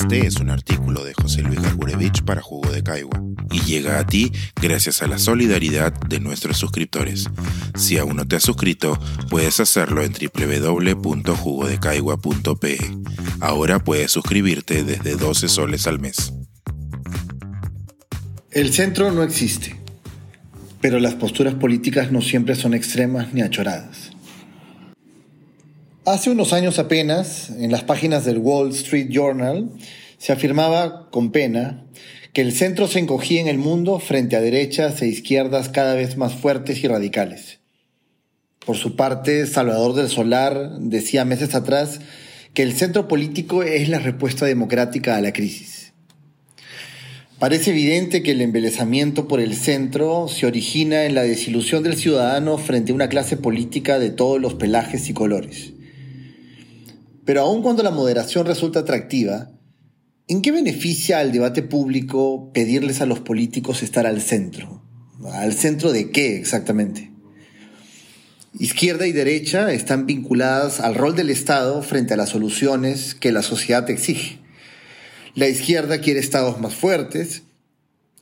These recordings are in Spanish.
Este es un artículo de José Luis Gargurevich para Jugo de Caigua y llega a ti gracias a la solidaridad de nuestros suscriptores. Si aún no te has suscrito, puedes hacerlo en www.jugodecaigua.pe. Ahora puedes suscribirte desde 12 soles al mes. El centro no existe, pero las posturas políticas no siempre son extremas ni achoradas. Hace unos años apenas, en las páginas del Wall Street Journal, se afirmaba con pena que el centro se encogía en el mundo frente a derechas e izquierdas cada vez más fuertes y radicales. Por su parte, Salvador del Solar decía meses atrás que el centro político es la respuesta democrática a la crisis. Parece evidente que el embelezamiento por el centro se origina en la desilusión del ciudadano frente a una clase política de todos los pelajes y colores. Pero aun cuando la moderación resulta atractiva, ¿en qué beneficia al debate público pedirles a los políticos estar al centro? ¿Al centro de qué exactamente? Izquierda y derecha están vinculadas al rol del Estado frente a las soluciones que la sociedad exige. La izquierda quiere estados más fuertes,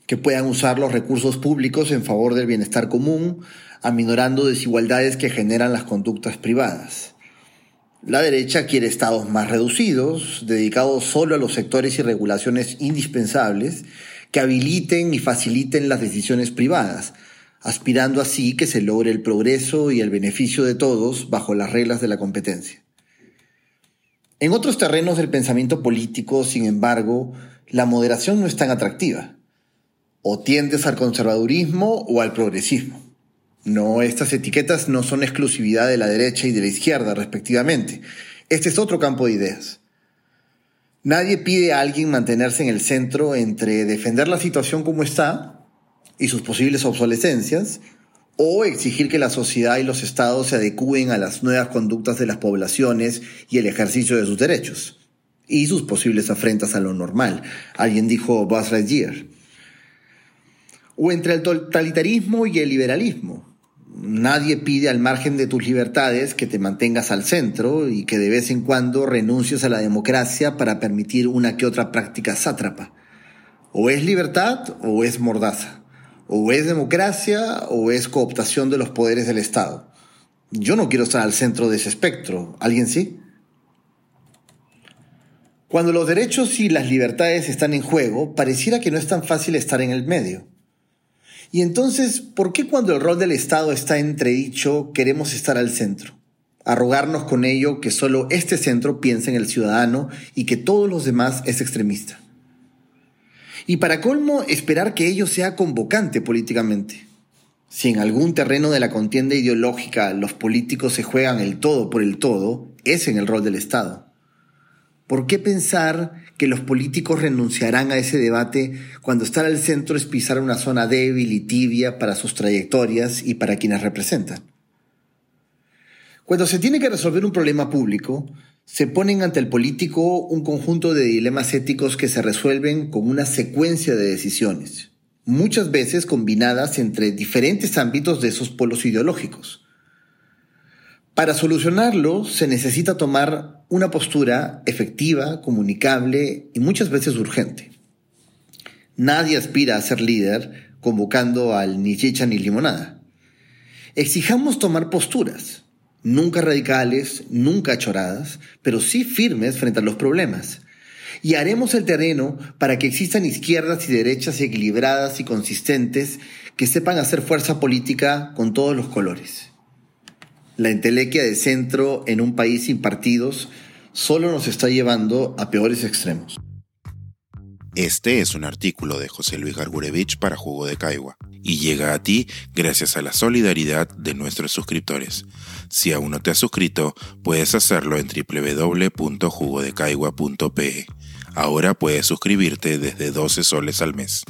que puedan usar los recursos públicos en favor del bienestar común, aminorando desigualdades que generan las conductas privadas. La derecha quiere estados más reducidos, dedicados solo a los sectores y regulaciones indispensables, que habiliten y faciliten las decisiones privadas, aspirando así que se logre el progreso y el beneficio de todos bajo las reglas de la competencia. En otros terrenos del pensamiento político, sin embargo, la moderación no es tan atractiva. O tiendes al conservadurismo o al progresismo. No, estas etiquetas no son exclusividad de la derecha y de la izquierda, respectivamente. Este es otro campo de ideas. Nadie pide a alguien mantenerse en el centro entre defender la situación como está y sus posibles obsolescencias, o exigir que la sociedad y los estados se adecúen a las nuevas conductas de las poblaciones y el ejercicio de sus derechos, y sus posibles afrentas a lo normal. Alguien dijo Buzz Lightyear. O entre el totalitarismo y el liberalismo. Nadie pide al margen de tus libertades que te mantengas al centro y que de vez en cuando renuncies a la democracia para permitir una que otra práctica sátrapa. O es libertad o es mordaza. O es democracia o es cooptación de los poderes del Estado. Yo no quiero estar al centro de ese espectro. ¿Alguien sí? Cuando los derechos y las libertades están en juego, pareciera que no es tan fácil estar en el medio. Y entonces, ¿por qué cuando el rol del Estado está entredicho queremos estar al centro? Arrogarnos con ello que solo este centro piensa en el ciudadano y que todos los demás es extremista. Y para colmo, esperar que ello sea convocante políticamente. Si en algún terreno de la contienda ideológica los políticos se juegan el todo por el todo, es en el rol del Estado. ¿Por qué pensar que los políticos renunciarán a ese debate cuando estar al centro es pisar una zona débil y tibia para sus trayectorias y para quienes representan? Cuando se tiene que resolver un problema público, se ponen ante el político un conjunto de dilemas éticos que se resuelven con una secuencia de decisiones, muchas veces combinadas entre diferentes ámbitos de esos polos ideológicos. Para solucionarlo se necesita tomar una postura efectiva, comunicable y muchas veces urgente. Nadie aspira a ser líder convocando al ni chicha ni limonada. Exijamos tomar posturas, nunca radicales, nunca choradas, pero sí firmes frente a los problemas. Y haremos el terreno para que existan izquierdas y derechas equilibradas y consistentes que sepan hacer fuerza política con todos los colores. La entelequia de centro en un país sin partidos solo nos está llevando a peores extremos. Este es un artículo de José Luis Gargurevich para Jugo de Caigua y llega a ti gracias a la solidaridad de nuestros suscriptores. Si aún no te has suscrito, puedes hacerlo en www.jugodecaigua.pe. Ahora puedes suscribirte desde 12 soles al mes.